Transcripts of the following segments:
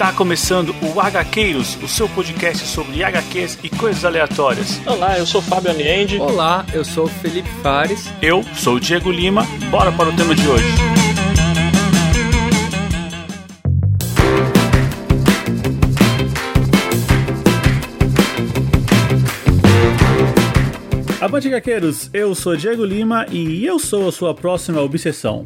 Está começando o HQueiros, o seu podcast sobre HQs e coisas aleatórias. Olá, eu sou Fábio Aniende. Olá, eu sou o Felipe Fares. Eu sou o Diego Lima. Bora para o tema de hoje. Avante HQueiros, eu sou Diego Lima e eu sou a sua próxima obsessão.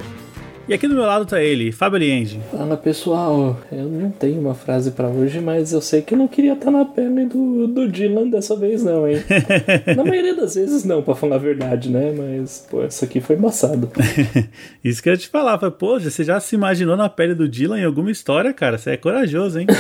E aqui do meu lado tá ele, Fábio Aliende. Fala pessoal, eu não tenho uma frase para hoje, mas eu sei que eu não queria estar na pele do, do Dylan dessa vez não, hein? na maioria das vezes não, pra falar a verdade, né? Mas, pô, essa aqui foi embaçado. Isso que eu ia te falar, foi, pô, você já se imaginou na pele do Dylan em alguma história, cara? Você é corajoso, hein?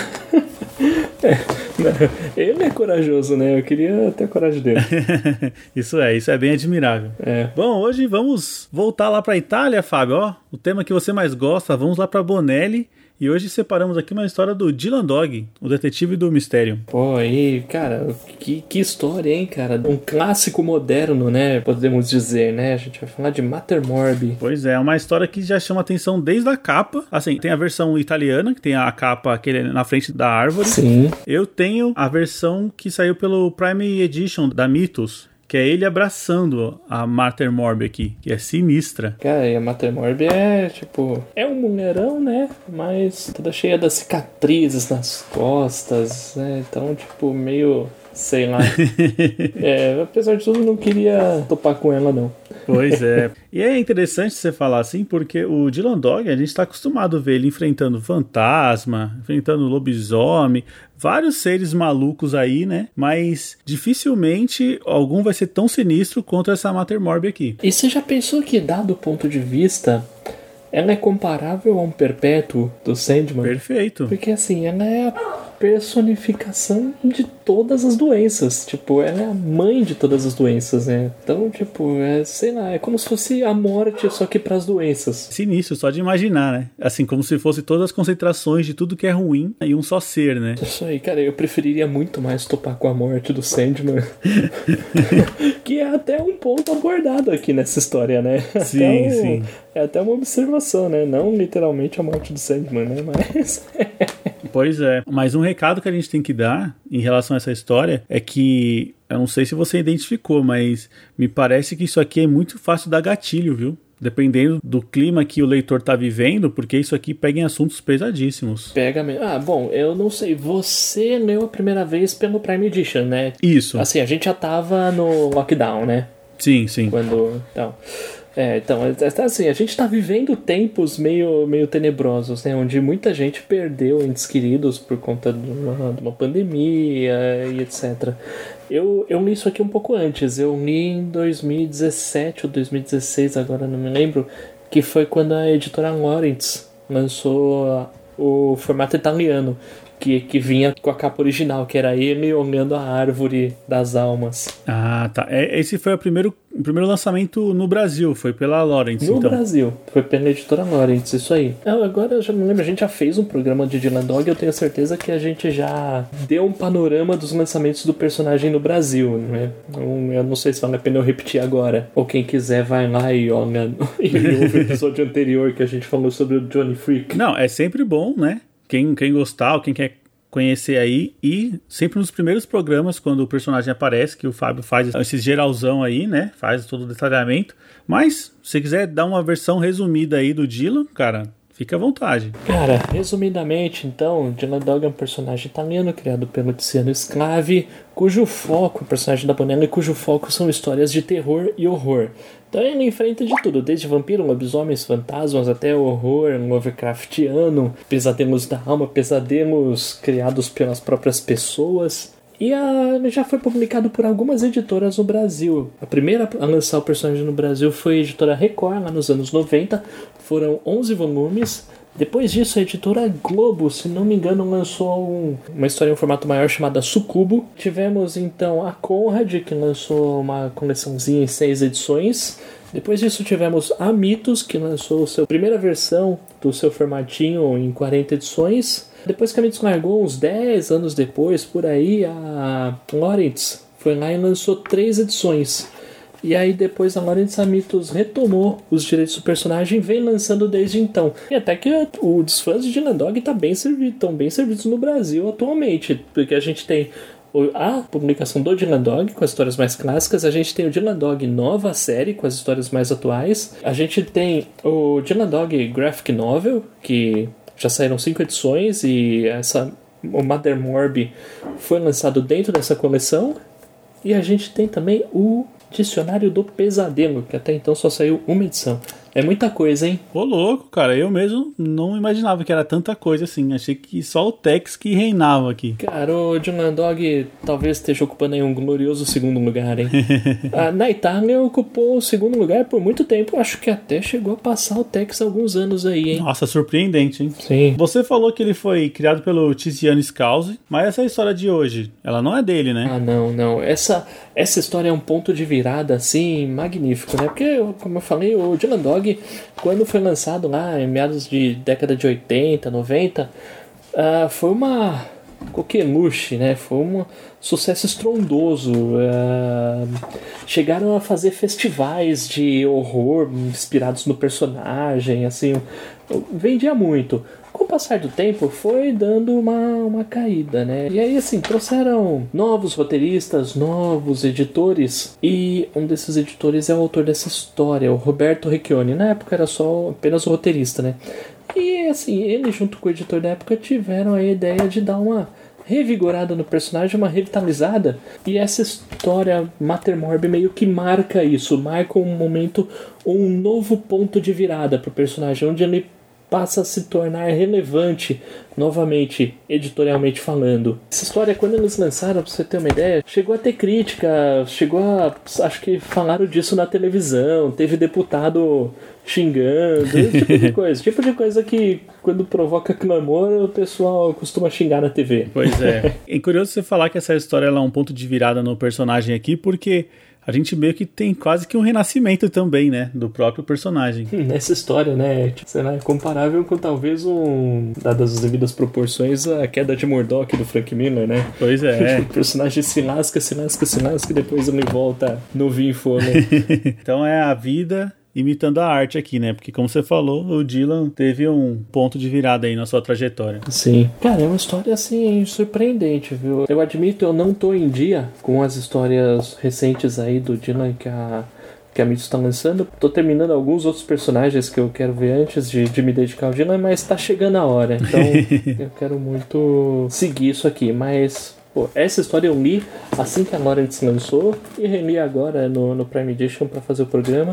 É, ele é corajoso, né? Eu queria ter a coragem dele. isso é, isso é bem admirável. É. Bom, hoje vamos voltar lá pra Itália, Fábio, ó. O tema que você mais gosta, vamos lá pra Bonelli e hoje separamos aqui uma história do Dylan Dog, o detetive do mistério. Pô, aí, cara, que, que história, hein, cara? Um clássico moderno, né? Podemos dizer, né? A gente vai falar de Mattermorbi. Pois é, uma história que já chama atenção desde a capa. Assim, tem a versão italiana, que tem a capa aquele na frente da árvore. Sim. Eu tenho a versão que saiu pelo Prime Edition da Mythos que é ele abraçando a Mater Morbi aqui, que é sinistra. Cara, e a Mater Morbi é, tipo, é um mulherão, né? Mas toda cheia das cicatrizes nas costas, né? Então, tipo, meio sei lá. é, apesar de tudo, não queria topar com ela, não. Pois é. E é interessante você falar assim, porque o Dylan Dog, a gente está acostumado a ver ele enfrentando fantasma, enfrentando lobisomem, vários seres malucos aí, né? Mas dificilmente algum vai ser tão sinistro quanto essa Mater Morbi aqui. E você já pensou que, dado o ponto de vista ela é comparável a um perpétuo do Sandman. Perfeito. Porque assim, ela é a personificação de todas as doenças. Tipo, ela é a mãe de todas as doenças, né? Então, tipo, é, sei lá, é como se fosse a morte, só que para as doenças. Sinistro, só de imaginar, né? Assim, como se fosse todas as concentrações de tudo que é ruim e um só ser, né? Isso aí, cara, eu preferiria muito mais topar com a morte do Sandman. que é até um ponto abordado aqui nessa história, né? Sim, um, sim. É até uma observação, né? Não literalmente a morte do Sandman, né? Mas. pois é. Mas um recado que a gente tem que dar em relação a essa história é que. Eu não sei se você identificou, mas me parece que isso aqui é muito fácil dar gatilho, viu? dependendo do clima que o leitor tá vivendo, porque isso aqui pega em assuntos pesadíssimos. Pega mesmo. Ah, bom, eu não sei. Você leu a primeira vez pelo Prime Edition, né? Isso. Assim, a gente já tava no lockdown, né? Sim, sim. Quando. Então. É, então, assim, a gente está vivendo tempos meio, meio tenebrosos, né? Onde muita gente perdeu entes queridos por conta de uma, de uma pandemia e etc. Eu, eu li isso aqui um pouco antes, eu li em 2017 ou 2016, agora não me lembro, que foi quando a editora Lawrence lançou o formato italiano que, que vinha com a capa original, que era ele olhando a árvore das almas. Ah, tá. É, esse foi o primeiro, o primeiro lançamento no Brasil, foi pela Lawrence. No então. Brasil, foi pela editora Lawrence, isso aí. agora eu já não lembro, a gente já fez um programa de Dylan Dog, eu tenho certeza que a gente já deu um panorama dos lançamentos do personagem no Brasil, né? Então, eu não sei se vale a pena eu repetir agora. Ou quem quiser vai lá e olha e ouve o episódio anterior que a gente falou sobre o Johnny Freak. Não, é sempre bom, né? Quem, quem gostar, quem quer conhecer aí e sempre nos primeiros programas quando o personagem aparece que o Fábio faz esse geralzão aí, né? Faz todo o detalhamento. Mas se quiser dar uma versão resumida aí do Dylan, cara, Fica à vontade. Cara, resumidamente, então, Dylan Dog é um personagem italiano criado pelo Tiziano Sclavi, cujo foco, o personagem da Bonella, cujo foco são histórias de terror e horror. Então ele enfrenta de tudo, desde vampiro, lobisomens, fantasmas, até horror Lovecraftiano, pesadelos da alma, pesadelos criados pelas próprias pessoas. E a, já foi publicado por algumas editoras no Brasil. A primeira a lançar o personagem no Brasil foi a editora Record, lá nos anos 90. Foram 11 volumes. Depois disso, a editora Globo, se não me engano, lançou um, uma história em um formato maior chamada Sucubo. Tivemos então a Conrad, que lançou uma coleçãozinha em seis edições. Depois disso, tivemos a Mitos, que lançou sua primeira versão do seu formatinho em 40 edições. Depois que a Mitos largou, uns 10 anos depois, por aí, a Lawrence foi lá e lançou três edições. E aí depois a Lawrence Amitos retomou os direitos do personagem e vem lançando desde então. E até que os fãs de Dylan Dog tá bem servido, estão bem servidos no Brasil atualmente, porque a gente tem a publicação do Dylan Dog com as histórias mais clássicas, a gente tem o Dylan Dog nova série com as histórias mais atuais, a gente tem o Dylan Dog Graphic Novel, que já saíram cinco edições e essa o Mother Morb foi lançado dentro dessa coleção. E a gente tem também o Dicionário do Pesadelo, que até então só saiu uma edição. É muita coisa, hein? Ô, louco, cara. Eu mesmo não imaginava que era tanta coisa assim. Achei que só o Tex que reinava aqui. Cara, o Dylan Dog talvez esteja ocupando aí um glorioso segundo lugar, hein? a, na Itália ocupou o segundo lugar por muito tempo. Acho que até chegou a passar o Tex alguns anos aí, hein? Nossa, surpreendente, hein? Sim. Você falou que ele foi criado pelo Tiziano Scalzi, mas essa história de hoje, ela não é dele, né? Ah, não, não. Essa, essa história é um ponto de virada, assim, magnífico, né? Porque, como eu falei, o Dylan Dog quando foi lançado lá em meados de década de 80, 90, uh, foi uma coqueluche, né? Foi um sucesso estrondoso. Uh, chegaram a fazer festivais de horror inspirados no personagem, assim, vendia muito com o passar do tempo foi dando uma, uma caída, né? E aí, assim, trouxeram novos roteiristas, novos editores, e um desses editores é o autor dessa história, o Roberto Recchioni. Na época era só apenas o roteirista, né? E assim, ele junto com o editor da época tiveram a ideia de dar uma revigorada no personagem, uma revitalizada. E essa história Mater Morb meio que marca isso, marca um momento, um novo ponto de virada pro personagem, onde ele passa a se tornar relevante novamente, editorialmente falando. Essa história, quando eles lançaram, pra você ter uma ideia, chegou a ter crítica, chegou a. Acho que falaram disso na televisão, teve deputado xingando, esse tipo de coisa. tipo de coisa que, quando provoca clamor, o pessoal costuma xingar na TV. Pois é. é curioso você falar que essa história é um ponto de virada no personagem aqui, porque a gente meio que tem quase que um renascimento também, né? Do próprio personagem. Nessa história, né? Sei lá, é comparável com talvez um. Dadas as devidas proporções, a queda de Murdoch do Frank Miller, né? Pois é. o personagem se lasca, se lasca, se lasca e depois ele volta novinho e fome. então é a vida imitando a arte aqui, né? Porque como você falou, o Dylan teve um ponto de virada aí na sua trajetória. Sim. Cara, é uma história assim surpreendente, viu? Eu admito, eu não tô em dia com as histórias recentes aí do Dylan que a que a Mitos está lançando. Tô terminando alguns outros personagens que eu quero ver antes de, de me dedicar ao Dylan, mas tá chegando a hora. Então eu quero muito seguir isso aqui. Mas Pô, essa história eu li assim que a Lawrence lançou e reli agora no, no Prime Edition para fazer o programa.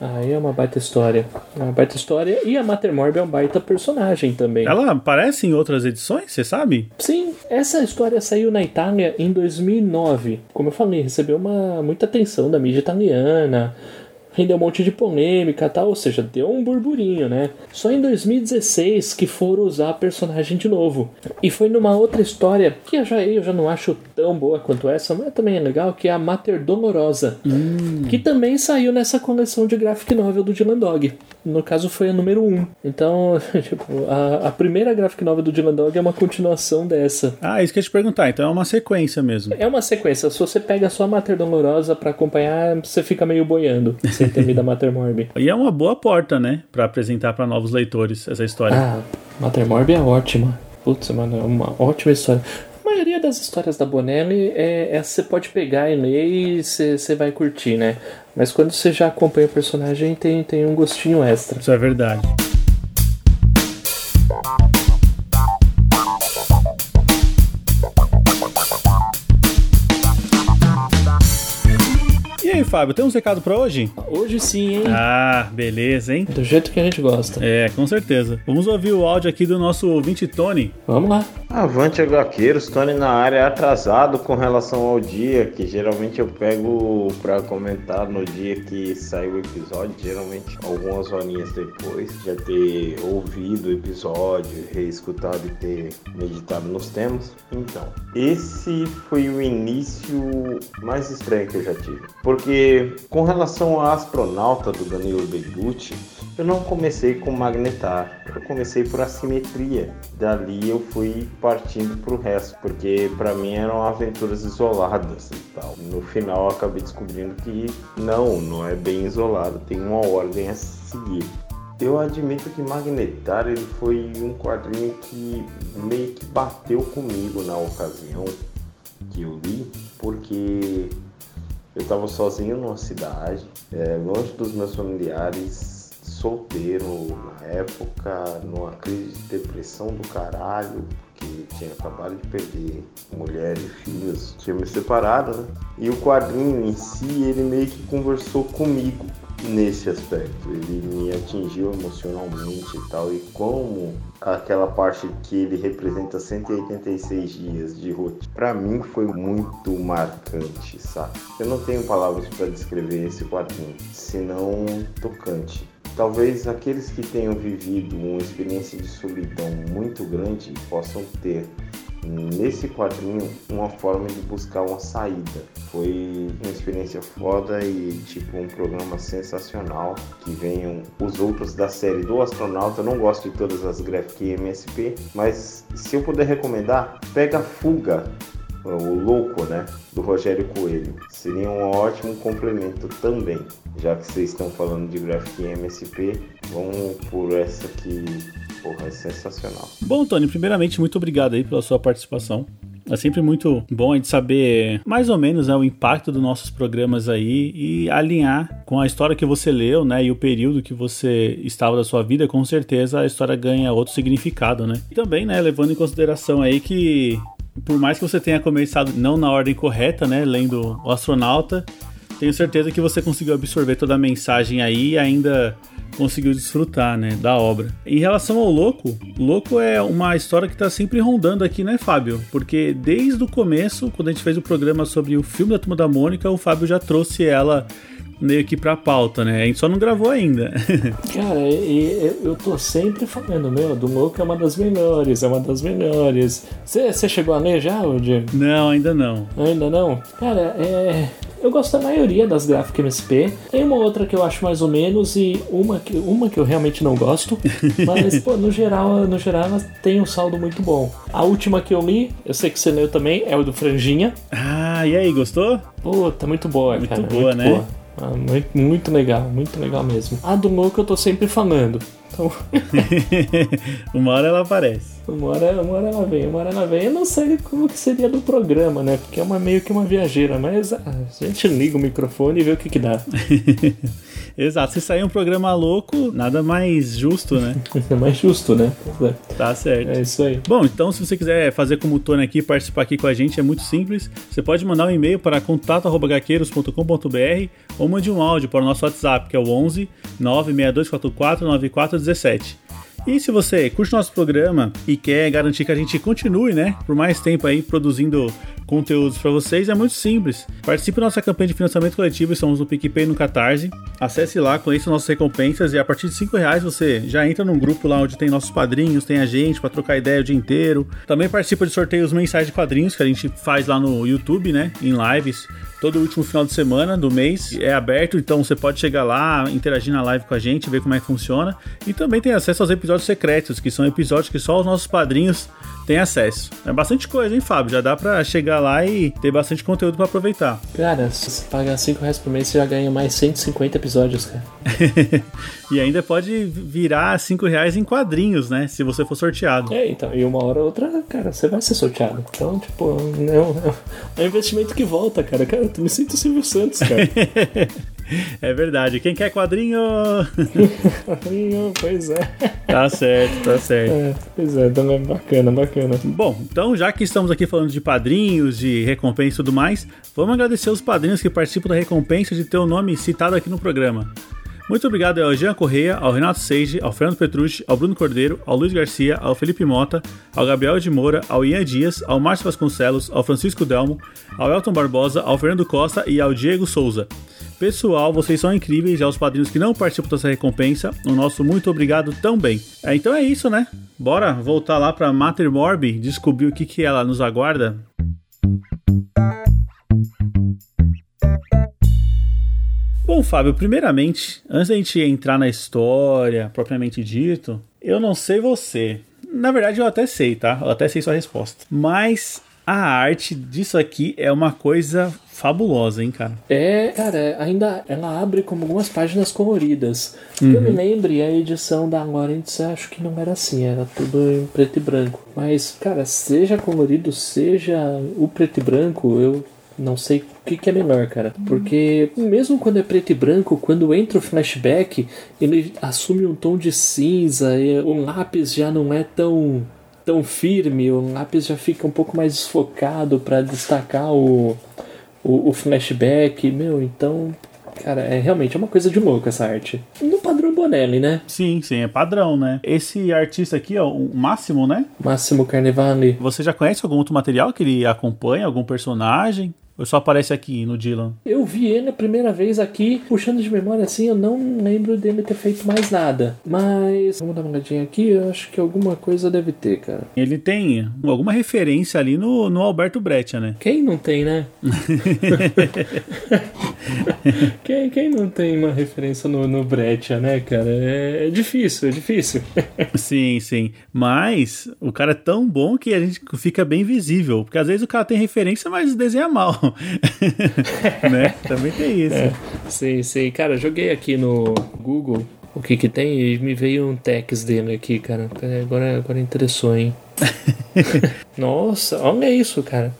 Aí é uma baita história. É uma baita história. E a Mater Morb é um baita personagem também. Ela aparece em outras edições, você sabe? Sim, essa história saiu na Itália em 2009. Como eu falei, recebeu uma, muita atenção da mídia italiana rendeu um monte de polêmica tal, ou seja, deu um burburinho, né? Só em 2016 que foram usar a personagem de novo. E foi numa outra história que eu já, eu já não acho tão boa quanto essa, mas também é legal, que é a Mater Dolorosa, hum. que também saiu nessa coleção de graphic novel do Dylan Dog. No caso foi a número 1. Então, tipo, a, a primeira graphic novel do Dylan Dog é uma continuação dessa. Ah, isso que eu ia te perguntar, então é uma sequência mesmo. É uma sequência. Se você pega só a Mater Dolorosa para acompanhar, você fica meio boiando. sem ter lido a Mater Morb. E é uma boa porta, né? Pra apresentar para novos leitores essa história. Ah, Mater Morb é ótima. Putz, mano, é uma ótima história. A maioria das histórias da Bonelli é, é você pode pegar e ler e você vai curtir, né? Mas quando você já acompanha o personagem, tem, tem um gostinho extra. Isso é verdade. Fábio, tem um recado para hoje? Hoje sim, hein? Ah, beleza, hein? Do jeito que a gente gosta. É, com certeza. Vamos ouvir o áudio aqui do nosso ouvinte Tony. Vamos lá. Avante HQueiros, Tony na área atrasado com relação ao dia, que geralmente eu pego para comentar no dia que sai o episódio, geralmente algumas horinhas depois, já ter ouvido o episódio, reescutado e ter meditado nos temas. Então, esse foi o início mais estranho que eu já tive. Porque com relação à astronauta do Danilo Begucci, Eu não comecei com Magnetar, eu comecei por assimetria. Dali eu fui partindo pro resto, porque para mim eram aventuras isoladas e tal. No final eu acabei descobrindo que não, não é bem isolado, tem uma ordem a seguir. Eu admito que Magnetar ele foi um quadrinho que meio que bateu comigo na ocasião que eu li, porque eu estava sozinho numa cidade, é, longe dos meus familiares, solteiro na época, numa crise de depressão do caralho, porque tinha acabado de perder mulher e filhos, tinha me separado, né? E o quadrinho em si, ele meio que conversou comigo nesse aspecto. Ele me atingiu emocionalmente e tal. E como aquela parte que ele representa 186 dias de rotina, para mim foi muito marcante, sabe? Eu não tenho palavras para descrever esse quadrinho, senão tocante. Talvez aqueles que tenham vivido uma experiência de solidão muito grande possam ter nesse quadrinho uma forma de buscar uma saída. Foi uma experiência foda e tipo um programa sensacional que venham os outros da série do astronauta. Eu não gosto de todas as Graphic MSP, mas se eu puder recomendar, pega Fuga o Louco, né, do Rogério Coelho. Seria um ótimo complemento também, já que vocês estão falando de Graphic MSP, vamos por essa que, porra, é sensacional. Bom, Tony, primeiramente, muito obrigado aí pela sua participação. É sempre muito bom a gente saber mais ou menos né, o impacto dos nossos programas aí e alinhar com a história que você leu, né, e o período que você estava da sua vida, com certeza a história ganha outro significado, né? E também, né, levando em consideração aí que por mais que você tenha começado não na ordem correta, né, lendo o astronauta, tenho certeza que você conseguiu absorver toda a mensagem aí e ainda conseguiu desfrutar, né, da obra. Em relação ao Louco, Louco é uma história que está sempre rondando aqui, né, Fábio? Porque desde o começo, quando a gente fez o programa sobre o filme da Turma da Mônica, o Fábio já trouxe ela meio que pra pauta, né? A gente só não gravou ainda. Cara, e, eu tô sempre falando, meu, do Louco é uma das melhores, é uma das melhores. Você chegou a ler já, Diego? Não, ainda não. Ainda não? Cara, é. Eu gosto da maioria das Graphic MSP. Tem uma outra que eu acho mais ou menos e uma que, uma que eu realmente não gosto. Mas, pô, no geral, no geral ela tem um saldo muito bom. A última que eu li, eu sei que você leu também, é o do Franjinha. Ah, e aí, gostou? Pô, tá muito boa, muito cara. Boa, muito né? boa, ah, muito, muito legal, muito legal mesmo. A do louco eu tô sempre falando. Então... uma hora ela aparece. Uma hora, uma hora ela vem, uma hora ela vem. Eu não sei como que seria do programa, né? Porque é uma, meio que uma viajeira, mas a gente liga o microfone e vê o que que dá. Exato, se sair um programa louco, nada mais justo, né? é mais justo, né? É. Tá certo. É isso aí. Bom, então se você quiser fazer como o Tony aqui, participar aqui com a gente, é muito simples. Você pode mandar um e-mail para contato.gaqueiros.com.br ou mande um áudio para o nosso WhatsApp, que é o 11 96244 9417. E se você curte nosso programa e quer garantir que a gente continue, né, por mais tempo aí produzindo conteúdos para vocês, é muito simples. Participe da nossa campanha de financiamento coletivo, estamos no PicPay e no Catarse. Acesse lá, conheça nossas recompensas e a partir de 5 reais você já entra num grupo lá onde tem nossos padrinhos, tem a gente para trocar ideia o dia inteiro. Também participa de sorteios mensais de quadrinhos que a gente faz lá no YouTube, né, em lives todo último final de semana do mês é aberto, então você pode chegar lá, interagir na live com a gente, ver como é que funciona. E também tem acesso aos episódios secretos, que são episódios que só os nossos padrinhos têm acesso. É bastante coisa, hein, Fábio? Já dá pra chegar lá e ter bastante conteúdo para aproveitar. Cara, se você pagar 5 reais por mês, você já ganha mais 150 episódios, cara. e ainda pode virar 5 reais em quadrinhos, né? Se você for sorteado. É, então, e uma hora ou outra, cara, você vai ser sorteado. Então, tipo, é um, é um investimento que volta, cara. Cara, tu me sinto Silvio Santos, cara. É verdade. Quem quer quadrinho? quadrinho, pois é. Tá certo, tá certo. É, pois é, então é bacana, bacana. Bom, então já que estamos aqui falando de padrinhos, de recompensa e tudo mais, vamos agradecer os padrinhos que participam da recompensa de ter o nome citado aqui no programa. Muito obrigado ao Jean Correia, ao Renato Seige, ao Fernando Petrucci, ao Bruno Cordeiro, ao Luiz Garcia, ao Felipe Mota, ao Gabriel de Moura, ao Ian Dias, ao Márcio Vasconcelos, ao Francisco Delmo, ao Elton Barbosa, ao Fernando Costa e ao Diego Souza. Pessoal, vocês são incríveis e aos padrinhos que não participam dessa recompensa, o nosso muito obrigado também. É, então é isso, né? Bora voltar lá para Mater Morbi, descobrir o que, que ela nos aguarda. Bom, Fábio, primeiramente, antes da gente entrar na história propriamente dito, eu não sei você. Na verdade, eu até sei, tá? Eu até sei sua resposta. Mas a arte disso aqui é uma coisa fabulosa, hein, cara? É, cara, ainda ela abre como algumas páginas coloridas. Uhum. Eu me lembro, a edição da Lawrence acho que não era assim, era tudo em preto e branco. Mas, cara, seja colorido, seja o preto e branco, eu não sei que, que, é melhor, cara. Porque mesmo quando é preto e branco, quando entra o flashback, ele assume um tom de cinza, e o lápis já não é tão tão firme, o lápis já fica um pouco mais desfocado para destacar o, o, o, flashback. Meu, então, cara, é realmente é uma coisa de louco essa arte. No padrão Bonelli, né? Sim, sim, é padrão, né? Esse artista aqui, ó, o Máximo, né? Máximo Carnevale. Você já conhece algum outro material que ele acompanha, algum personagem? Ou só aparece aqui no Dylan? Eu vi ele a primeira vez aqui, puxando de memória assim, eu não lembro dele ter feito mais nada. Mas, vamos dar uma olhadinha aqui, eu acho que alguma coisa deve ter, cara. Ele tem alguma referência ali no, no Alberto Breccia, né? Quem não tem, né? quem, quem não tem uma referência no, no Breccia, né, cara? É, é difícil, é difícil. sim, sim. Mas o cara é tão bom que a gente fica bem visível. Porque às vezes o cara tem referência, mas desenha mal. né? Também tem isso. É, sim, sim. Cara, joguei aqui no Google o que que tem e me veio um text dele aqui, cara. Agora, agora interessou, hein? Nossa, olha isso, cara.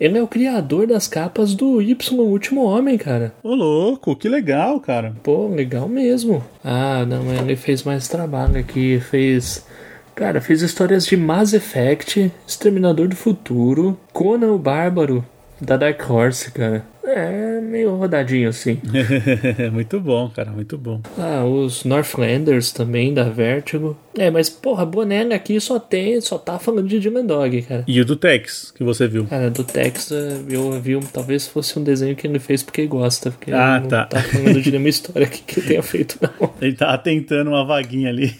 Ele é o criador das capas do Y Último Homem, cara. Ô, louco, que legal, cara. Pô, legal mesmo. Ah, não, ele fez mais trabalho aqui. Fez. Cara, fez histórias de Mass Effect, Exterminador do Futuro, Conan o Bárbaro, da Dark Horse, cara. É meio rodadinho assim. muito bom, cara, muito bom. Ah, os Northlanders também da Vertigo. É, mas porra, Bonelli aqui só tem, só tá falando de Dylan Dog, cara. E o do Tex, que você viu? Cara, do Tex eh, eu vi, talvez fosse um desenho que ele fez porque gosta, porque ah, não tá. tá falando de nenhuma história que, que tenha feito, não. Ele tá tentando uma vaguinha ali.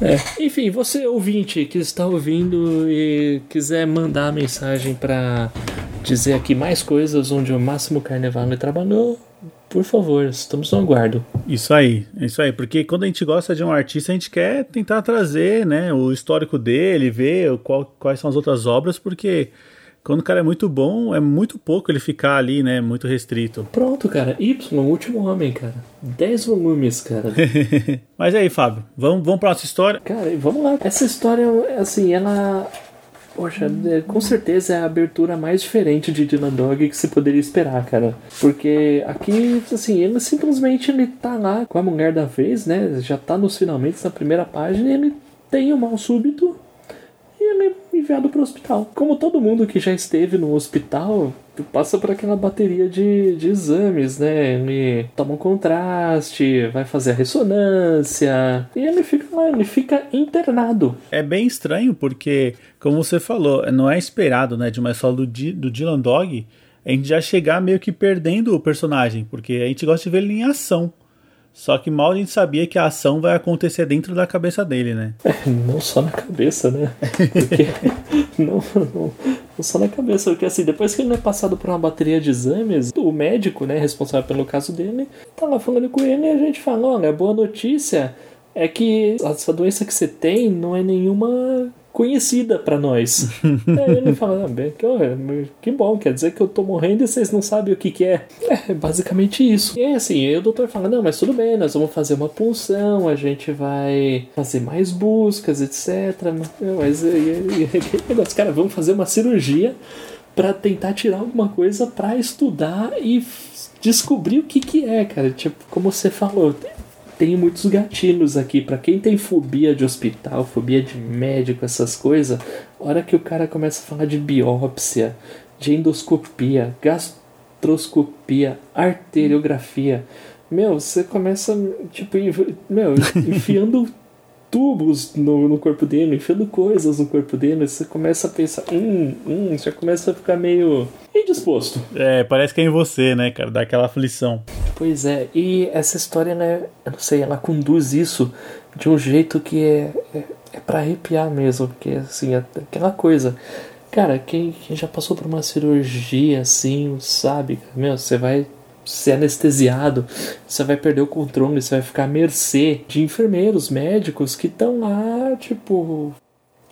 É. Enfim, você ouvinte que está ouvindo e quiser mandar mensagem para dizer aqui mais coisas onde o Máximo Carnevale trabalhou, por favor, estamos no aguardo. Isso aí, isso aí, porque quando a gente gosta de um artista, a gente quer tentar trazer né, o histórico dele, ver qual, quais são as outras obras, porque quando o cara é muito bom, é muito pouco ele ficar ali, né, muito restrito. Pronto, cara, Y, o último homem, cara. 10 volumes, cara. Mas aí, Fábio, vamos, vamos pra nossa história? Cara, vamos lá. Essa história, assim, ela Poxa, é, com certeza é a abertura mais diferente de Dylan Dog que você poderia esperar, cara. Porque aqui, assim, ele simplesmente ele tá lá com a mulher da vez, né? Já tá nos finalmente na primeira página e ele tem um mal súbito e ele é enviado para o hospital. Como todo mundo que já esteve no hospital passa por aquela bateria de, de exames, né? Ele toma um contraste, vai fazer a ressonância e ele fica lá, ele fica internado. É bem estranho porque, como você falou, não é esperado, né, de uma só do, do Dylan Dog a gente já chegar meio que perdendo o personagem, porque a gente gosta de ver ele em ação. Só que mal a gente sabia que a ação vai acontecer dentro da cabeça dele, né? É, não só na cabeça, né? Porque, não, não, não, só na cabeça, porque assim, depois que ele é passado por uma bateria de exames, o médico, né, responsável pelo caso dele, tá lá falando com ele e a gente fala, olha, boa notícia é que essa doença que você tem não é nenhuma conhecida para nós. Aí ele fala, ah, bem, que, bom, quer dizer que eu tô morrendo e vocês não sabem o que que é. É basicamente isso. E assim, aí o doutor fala, não, mas tudo bem, nós vamos fazer uma punção, a gente vai fazer mais buscas, etc. Mas e, negócio, cara, vamos fazer uma cirurgia para tentar tirar alguma coisa para estudar e descobrir o que que é, cara. Tipo, como você falou, tem muitos gatilhos aqui. para quem tem fobia de hospital, fobia de médico, essas coisas, hora que o cara começa a falar de biópsia, de endoscopia, gastroscopia, arteriografia, meu, você começa, tipo, meu, enfiando tubos no, no corpo dele, enfiando coisas no corpo dele, você começa a pensar, hum, hum, já começa a ficar meio indisposto. É, parece que é em você, né, cara, dá aquela aflição. Pois é, e essa história, né, eu não sei, ela conduz isso de um jeito que é, é, é para arrepiar mesmo, porque, assim, é aquela coisa. Cara, quem, quem já passou por uma cirurgia assim, sabe, meu, você vai ser anestesiado, você vai perder o controle, você vai ficar à mercê de enfermeiros, médicos que estão lá, tipo.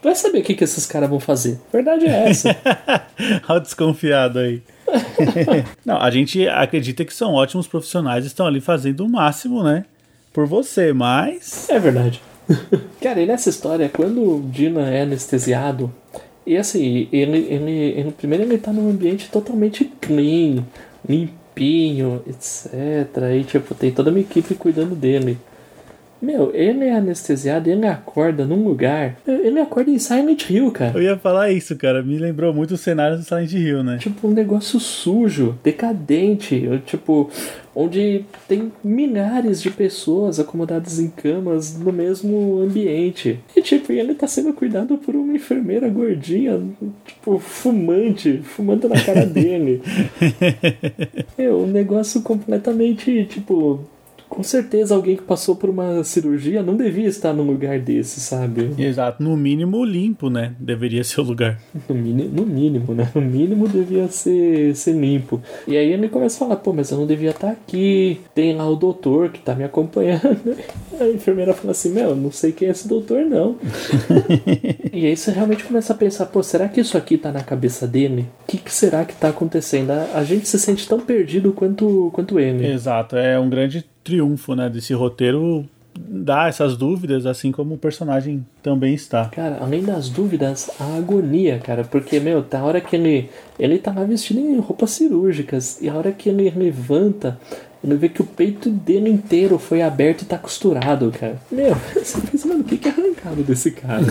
Vai saber o que, que esses caras vão fazer. Verdade é essa. Olha o desconfiado aí. Não, a gente acredita que são ótimos profissionais, estão ali fazendo o máximo, né? Por você, mas. É verdade. Cara, e nessa história, quando o Dina é anestesiado, e assim, ele, ele, ele primeiro ele tá num ambiente totalmente clean, limpinho, etc. E tipo, tem toda uma equipe cuidando dele. Meu, ele é anestesiado, ele acorda num lugar. Ele acorda em Silent Hill, cara. Eu ia falar isso, cara. Me lembrou muito os cenários do Silent Hill, né? Tipo, um negócio sujo, decadente. Tipo, onde tem milhares de pessoas acomodadas em camas no mesmo ambiente. E, tipo, ele tá sendo cuidado por uma enfermeira gordinha, tipo, fumante, fumando na cara dele. é um negócio completamente, tipo com certeza alguém que passou por uma cirurgia não devia estar num lugar desse, sabe? Exato, no mínimo limpo, né? Deveria ser o lugar. No, no mínimo, né? No mínimo devia ser, ser limpo. E aí ele começa a falar, pô, mas eu não devia estar aqui. Tem lá o doutor que tá me acompanhando. A enfermeira fala assim, meu, não sei quem é esse doutor, não. e aí você realmente começa a pensar, pô, será que isso aqui tá na cabeça dele? O que, que será que tá acontecendo? A, a gente se sente tão perdido quanto, quanto ele. Exato, é um grande triunfo, né, desse roteiro dá essas dúvidas, assim como o personagem também está. Cara, além das dúvidas, a agonia, cara, porque, meu, tá a hora que ele, ele tá lá vestido em roupas cirúrgicas, e a hora que ele levanta, ele vê que o peito dele inteiro foi aberto e tá costurado, cara. Meu, você pensa, mano, o que que é arrancado desse cara?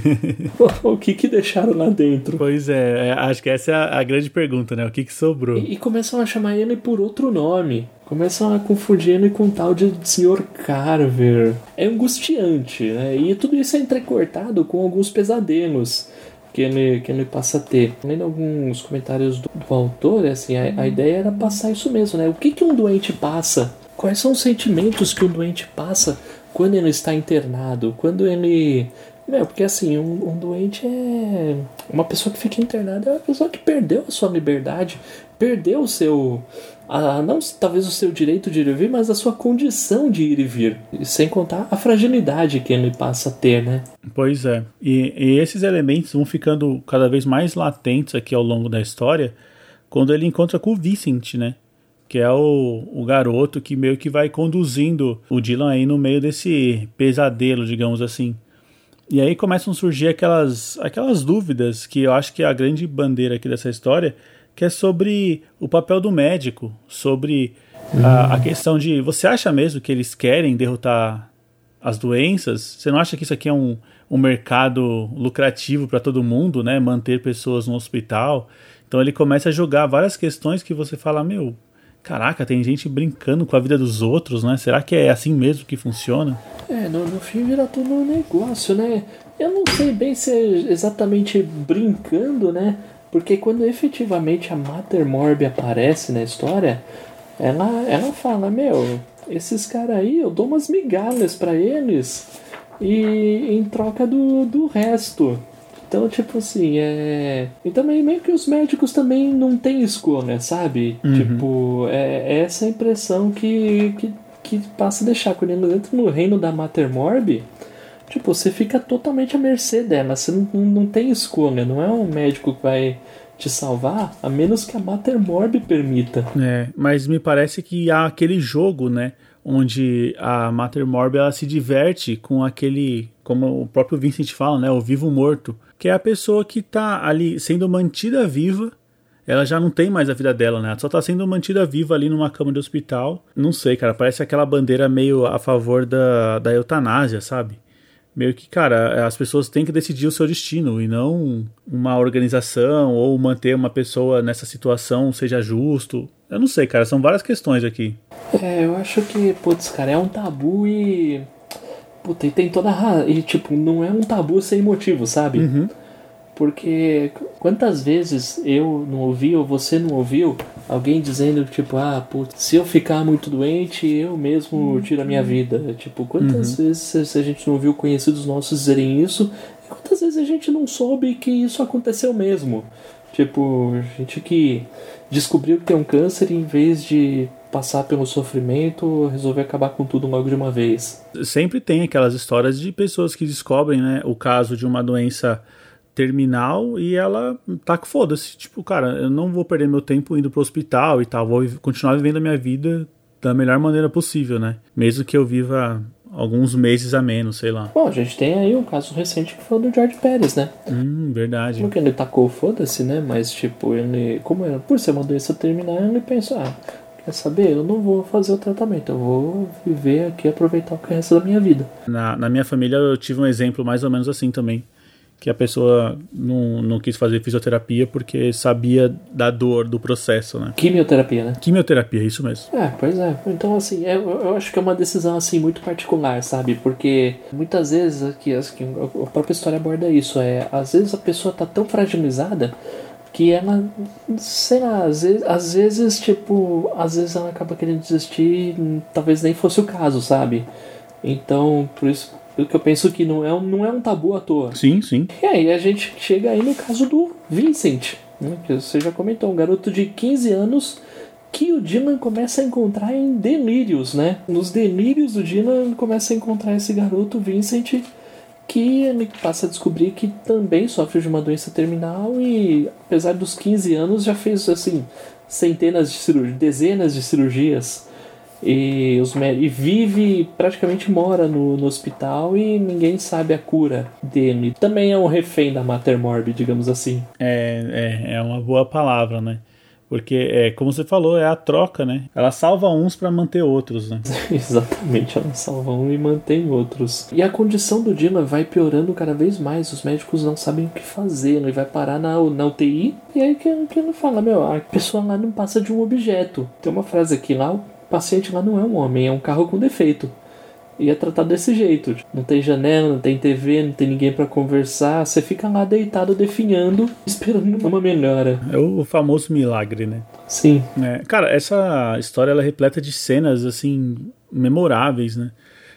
o que que deixaram lá dentro? Pois é, é, acho que essa é a, a grande pergunta, né? O que que sobrou? E, e começam a chamar ele por outro nome. Começam a confundir ele com o tal de Sr. Carver. É angustiante, né? E tudo isso é entrecortado com alguns pesadelos que ele, que ele passa a ter. Lendo alguns comentários do, do autor, assim, a, a, ideia era passar isso mesmo, né? O que, que um doente passa? Quais são os sentimentos que um doente passa quando ele está internado? Quando ele. Meu, porque assim, um, um doente é. Uma pessoa que fica internada é uma pessoa que perdeu a sua liberdade, perdeu o seu a, não talvez o seu direito de ir e vir, mas a sua condição de ir e vir. Sem contar a fragilidade que ele passa a ter, né? Pois é. E, e, esses elementos vão ficando cada vez mais latentes aqui ao longo da história quando ele encontra com o Vincent, né? Que é o, o garoto que meio que vai conduzindo o Dylan aí no meio desse pesadelo, digamos assim. E aí começam a surgir aquelas, aquelas dúvidas que eu acho que é a grande bandeira aqui dessa história que é sobre o papel do médico, sobre a, a, questão de você acha mesmo que eles querem derrotar as doenças? Você não acha que isso aqui é um, um mercado lucrativo para todo mundo, né? Manter pessoas no hospital. Então ele começa a jogar várias questões que você fala, meu, caraca, tem gente brincando com a vida dos outros, né? Será que é assim mesmo que funciona? É, no, no fim vira tudo um negócio, né? Eu não sei bem se é exatamente brincando, né? Porque quando efetivamente a Mater Morbi aparece na história, ela, ela fala, meu, esses caras aí, eu dou umas migalhas para eles e em troca do, do resto. Então, tipo assim, é. E também meio que os médicos também não têm escolha, sabe? Uhum. Tipo, é, é essa impressão que, que, que passa a deixar. Quando ele entra no reino da Mater Morbi, Tipo, você fica totalmente à mercê dela, você não, não tem escolha, não é um médico que vai te salvar, a menos que a Mater Morb permita. É, mas me parece que há aquele jogo, né, onde a Mater Morb ela se diverte com aquele, como o próprio Vincent fala, né, o vivo morto, que é a pessoa que tá ali sendo mantida viva ela já não tem mais a vida dela, né? Ela só tá sendo mantida viva ali numa cama de hospital. Não sei, cara, parece aquela bandeira meio a favor da, da eutanásia, sabe? Meio que, cara, as pessoas têm que decidir o seu destino e não uma organização ou manter uma pessoa nessa situação seja justo. Eu não sei, cara, são várias questões aqui. É, eu acho que, putz, cara, é um tabu e. Puta, e tem toda a. E, tipo, não é um tabu sem motivo, sabe? Uhum. Porque quantas vezes eu não ouvi ou você não ouviu alguém dizendo tipo, ah, putz, se eu ficar muito doente, eu mesmo tiro a minha vida. Tipo, quantas uhum. vezes a gente não ouviu conhecidos nossos dizerem isso? E quantas vezes a gente não soube que isso aconteceu mesmo? Tipo, gente que descobriu que tem um câncer e em vez de passar pelo sofrimento, resolver acabar com tudo logo de uma vez. Sempre tem aquelas histórias de pessoas que descobrem, né, o caso de uma doença terminal e ela tá foda-se. Tipo, cara, eu não vou perder meu tempo indo pro hospital e tal, vou continuar vivendo a minha vida da melhor maneira possível, né? Mesmo que eu viva alguns meses a menos, sei lá. Bom, a gente tem aí um caso recente que foi o do George Pérez, né? Hum, verdade. Porque ele tacou foda-se, né? Mas, tipo, ele, como era, por ser uma doença terminal, ele pensou, ah, quer saber? Eu não vou fazer o tratamento, eu vou viver aqui e aproveitar o resto da minha vida. Na, na minha família eu tive um exemplo mais ou menos assim também que a pessoa não, não quis fazer fisioterapia porque sabia da dor do processo, né? Quimioterapia, né? Quimioterapia, isso mesmo. É, pois é. Então, assim, é, eu acho que é uma decisão, assim, muito particular, sabe? Porque muitas vezes, aqui, assim, a própria história aborda isso, é, às vezes a pessoa tá tão fragilizada que ela, sei lá, às vezes, às vezes, tipo, às vezes ela acaba querendo desistir, talvez nem fosse o caso, sabe? Então, por isso, que eu penso que não é, um, não é um tabu à toa. Sim, sim. E aí a gente chega aí no caso do Vincent, né, que você já comentou, um garoto de 15 anos que o Dylan começa a encontrar em delírios, né? Nos delírios do Dylan começa a encontrar esse garoto Vincent que ele passa a descobrir que também sofre de uma doença terminal e apesar dos 15 anos já fez assim centenas de cirurgias, dezenas de cirurgias e, os, e vive, praticamente mora no, no hospital e ninguém sabe a cura dele. Também é um refém da Mater Morbi, digamos assim. É, é, é uma boa palavra, né? Porque, é, como você falou, é a troca, né? Ela salva uns para manter outros, né? Exatamente, ela salva um e mantém outros. E a condição do Dylan vai piorando cada vez mais. Os médicos não sabem o que fazer. Ele vai parar na, na UTI e aí que, que ele fala: Meu, a pessoa lá não passa de um objeto. Tem uma frase aqui lá: paciente lá não é um homem, é um carro com defeito. E é tratado desse jeito. Não tem janela, não tem TV, não tem ninguém para conversar. Você fica lá deitado, definhando, esperando uma melhora. É o famoso milagre, né? Sim. É, cara, essa história ela é repleta de cenas, assim, memoráveis, né?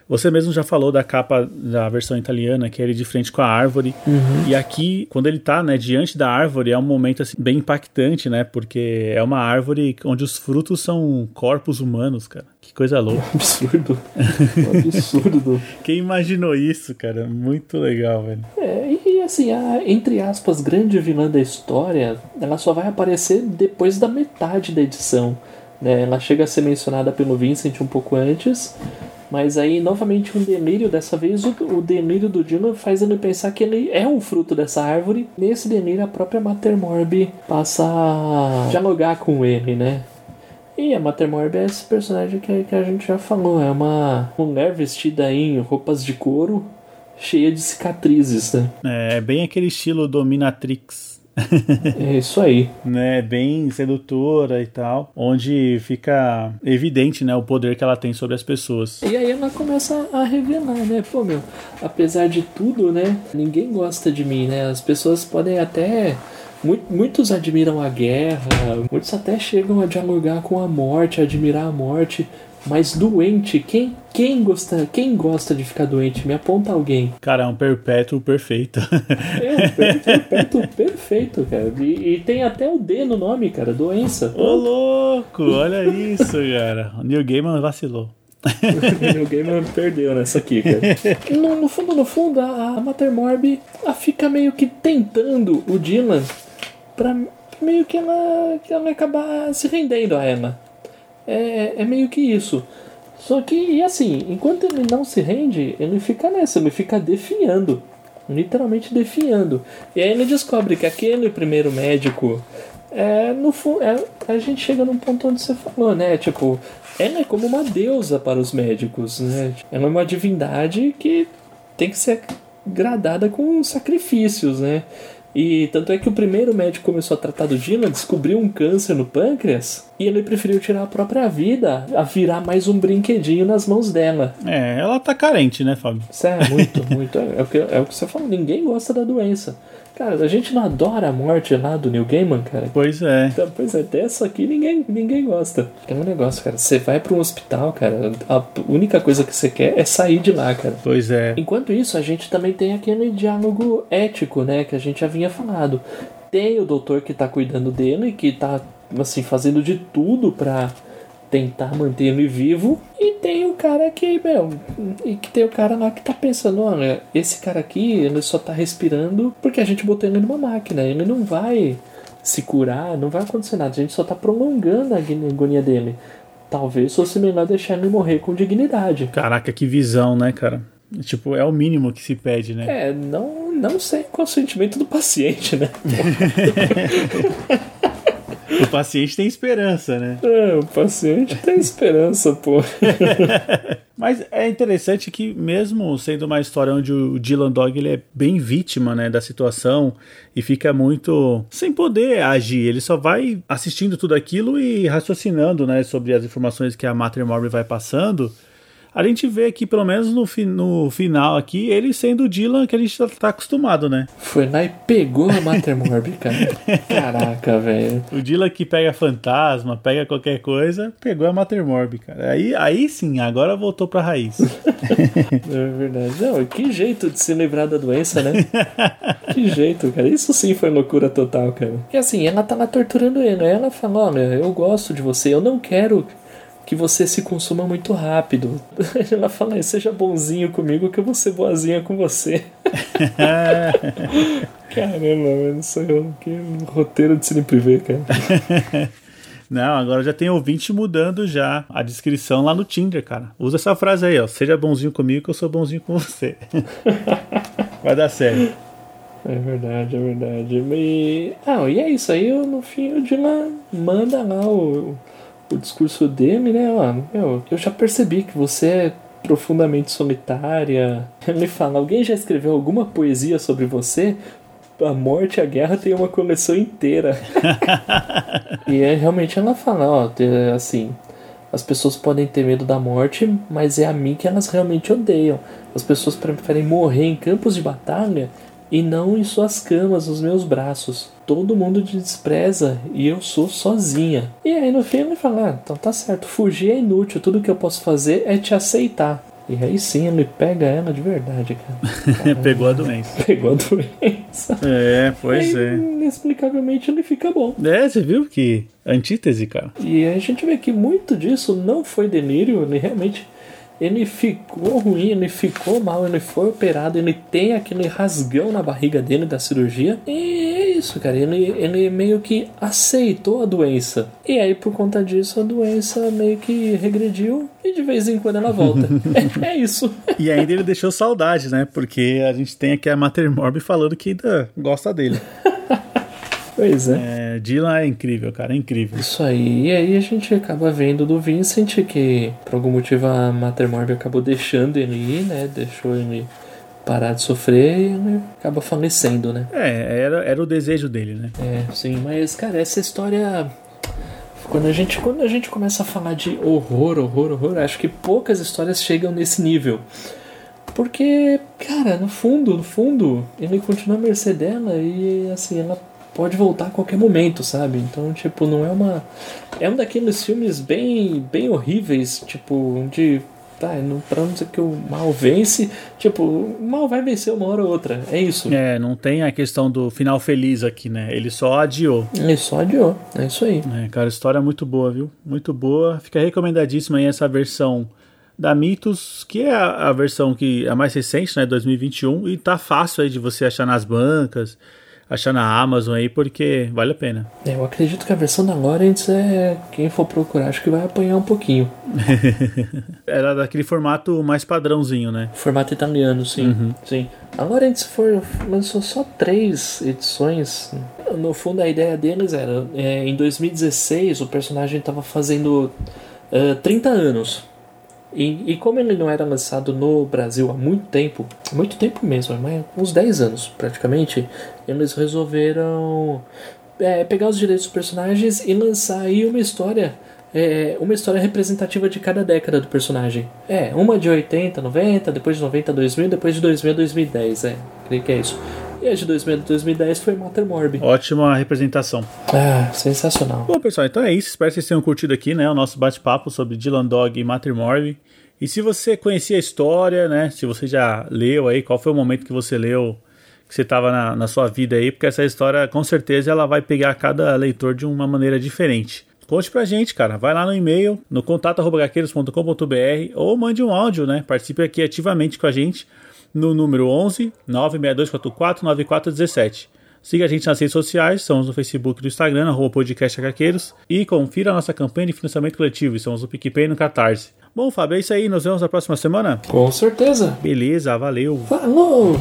Você mesmo já falou da capa da versão italiana, que é ele de frente com a árvore. Uhum. E aqui, quando ele tá, né, diante da árvore, é um momento assim, bem impactante, né? Porque é uma árvore onde os frutos são corpos humanos, cara. Que coisa louca. absurdo. Um absurdo. Quem imaginou isso, cara? Muito legal, velho. É, e assim, a, entre aspas, grande vilã da história, ela só vai aparecer depois da metade da edição. Né? Ela chega a ser mencionada pelo Vincent um pouco antes, mas aí, novamente, um delírio. Dessa vez, o, o delírio do Dylan faz ele pensar que ele é um fruto dessa árvore. Nesse delírio, a própria Mater Morbi passa a dialogar com ele, né? E a Mater Morbi é esse personagem que, que a gente já falou. É uma mulher vestida em roupas de couro, cheia de cicatrizes, né? É, bem aquele estilo dominatrix. É isso aí. né, bem sedutora e tal, onde fica evidente, né, o poder que ela tem sobre as pessoas. E aí ela começa a revelar, né? Pô, meu, apesar de tudo, né, ninguém gosta de mim, né? As pessoas podem até Muitos admiram a guerra, muitos até chegam a dialogar com a morte, a admirar a morte, mas doente, quem, quem, gosta, quem gosta de ficar doente? Me aponta alguém. Cara, é um perpétuo perfeito. É um perpétuo perfeito, cara. E, e, tem até o D no nome, cara, doença. Ô, louco, olha isso, cara. O Neil Gaiman vacilou. o Neil Gaiman perdeu nessa aqui, cara. No, no fundo, no fundo, a, a Mater Morbi ela fica meio que tentando o Dylan pra meio que ela, que ela acabar se rendendo a ela. É, é meio que isso. Só que, e assim, enquanto ele não se rende, ele fica nessa, ele fica definhando. Literalmente definhando. E aí ele descobre que aquele primeiro médico. É, no é, a gente chega num ponto onde você falou, né? Tipo, ela é como uma deusa para os médicos, né? Ela é uma divindade que tem que ser gradada com sacrifícios, né? E tanto é que o primeiro médico começou a tratar do Dylan, descobriu um câncer no pâncreas e ele preferiu tirar a própria vida a virar mais um brinquedinho nas mãos dela. É, ela tá carente, né, Fábio? É, muito, muito. É, é, o que, é o que você falou, ninguém gosta da doença. Cara, a gente não adora a morte lá do Neil Gaiman, cara. Pois é. Então, pois é, dessa aqui ninguém, ninguém gosta. É um negócio, cara. Você vai para um hospital, cara, a única coisa que você quer é sair de lá, cara. Pois é. Enquanto isso, a gente também tem aquele diálogo ético, né, que a gente já vinha falado tem o doutor que tá cuidando dele, que tá, assim, fazendo de tudo pra tentar manter ele vivo. E tem o cara que, meu, e que tem o cara lá que tá pensando, olha, esse cara aqui, ele só tá respirando porque a gente botou ele numa máquina. Ele não vai se curar, não vai acontecer nada. A gente só tá prolongando a agonia dele. Talvez fosse melhor deixar ele morrer com dignidade. Caraca, que visão, né, cara? Tipo, é o mínimo que se pede, né? É, não, não sei qual é o sentimento do paciente, né? o paciente tem esperança, né? É, o paciente tem esperança, pô. Mas é interessante que mesmo sendo uma história onde o Dylan Dog ele é bem vítima, né, da situação e fica muito sem poder agir, ele só vai assistindo tudo aquilo e raciocinando, né, sobre as informações que a Mater Morby vai passando a gente vê aqui, pelo menos no, fi no final aqui, ele sendo o Dylan que a gente tá, tá acostumado, né? Foi lá e pegou a Mater Morbi, cara. Caraca, velho. O Dylan que pega fantasma, pega qualquer coisa, pegou a Mater Morbi, cara. Aí, aí sim, agora voltou pra raiz. é verdade. Não, que jeito de se livrar da doença, né? que jeito, cara. Isso sim foi loucura total, cara. E assim, ela tá lá torturando ele. Ela fala, olha, eu gosto de você, eu não quero que você se consuma muito rápido. Ela fala, seja bonzinho comigo que eu vou ser boazinha com você. Caramba, mano, isso é um, que roteiro de cine privê, cara. Não, agora já tem ouvinte mudando já a descrição lá no Tinder, cara. Usa essa frase aí, ó. Seja bonzinho comigo que eu sou bonzinho com você. Vai dar certo. É verdade, é verdade. E, ah, e é isso aí, no fim o Dylan manda lá o, o discurso dele, né? Ó, meu, eu já percebi que você é profundamente solitária. Ele fala: alguém já escreveu alguma poesia sobre você? A morte e a guerra tem uma coleção inteira. e é, realmente ela fala: ó, assim, as pessoas podem ter medo da morte, mas é a mim que elas realmente odeiam. As pessoas preferem morrer em campos de batalha e não em suas camas, nos meus braços. Todo mundo te despreza e eu sou sozinha. E aí no fim ele fala: ah, então tá certo, fugir é inútil, tudo que eu posso fazer é te aceitar. E aí sim ele pega ela de verdade, cara. Pegou a doença. Pegou a doença. É, pois aí, é. Inexplicavelmente ele fica bom. É, você viu que antítese, cara. E a gente vê que muito disso não foi delírio, ele realmente ele ficou ruim, ele ficou mal, ele foi operado, ele tem aquele rasgão na barriga dele da cirurgia. E é isso, cara. Ele, ele meio que aceitou a doença. E aí, por conta disso, a doença meio que regrediu e de vez em quando ela volta. é, é, isso. E ainda ele deixou saudade, né? Porque a gente tem aqui a Mater Morbi falando que ainda gosta dele. Pois é. é. Dylan é incrível, cara, é incrível. Isso aí. E aí a gente acaba vendo do Vincent que, por algum motivo, a Mater Morbi acabou deixando ele ir, né? Deixou ele parar de sofrer e ele acaba falecendo, né? É, era, era o desejo dele, né? É, sim. Mas, cara, essa história. Quando a, gente, quando a gente começa a falar de horror, horror, horror, acho que poucas histórias chegam nesse nível. Porque, cara, no fundo, no fundo, ele continua à mercê dela e, assim, ela pode voltar a qualquer momento, sabe? Então, tipo, não é uma. É um daqueles filmes bem, bem horríveis, tipo, de. Tá, não, pra não dizer que o mal vence, tipo, o mal vai vencer uma hora ou outra, é isso. É, não tem a questão do final feliz aqui, né? Ele só adiou. Ele só adiou, é isso aí. É, cara, história muito boa, viu? Muito boa. Fica recomendadíssima aí essa versão da Mitos, que é a, a versão que é a mais recente, né? 2021, e tá fácil aí de você achar nas bancas achar na Amazon aí, porque vale a pena. É, eu acredito que a versão da Lawrence é. Quem for procurar, acho que vai apanhar um pouquinho. Era daquele formato mais padrãozinho, né? Formato italiano, sim. Uhum. sim. A Lawrence for, lançou só três edições. No fundo, a ideia deles era: é, em 2016, o personagem estava fazendo uh, 30 anos. E, e, como ele não era lançado no Brasil há muito tempo, muito tempo mesmo, uns 10 anos praticamente, eles resolveram é, pegar os direitos dos personagens e lançar aí uma história é, uma história representativa de cada década do personagem. É, uma de 80, 90, depois de 90 2000, depois de 2000 2010, é, creio que é isso. A de 2000 2010 foi Mater Morbi. Ótima representação. Ah, sensacional. Bom, pessoal, então é isso. Espero que vocês tenham curtido aqui, né, o nosso bate-papo sobre Dylan Dog e Mater Morbi. E se você conhecia a história, né, se você já leu aí, qual foi o momento que você leu que você tava na, na sua vida aí, porque essa história com certeza ela vai pegar cada leitor de uma maneira diferente. Conte pra gente, cara. Vai lá no e-mail, no contato.gaqueiros.com.br ou mande um áudio, né? Participe aqui ativamente com a gente no número 11 96244 9417. Siga a gente nas redes sociais, estamos no Facebook e no Instagram, arroba podcast HQueiros, e confira a nossa campanha de financiamento coletivo, estamos no PicPay no Catarse. Bom, Fábio, é isso aí, nos vemos na próxima semana? Com certeza. Beleza, valeu. Falou!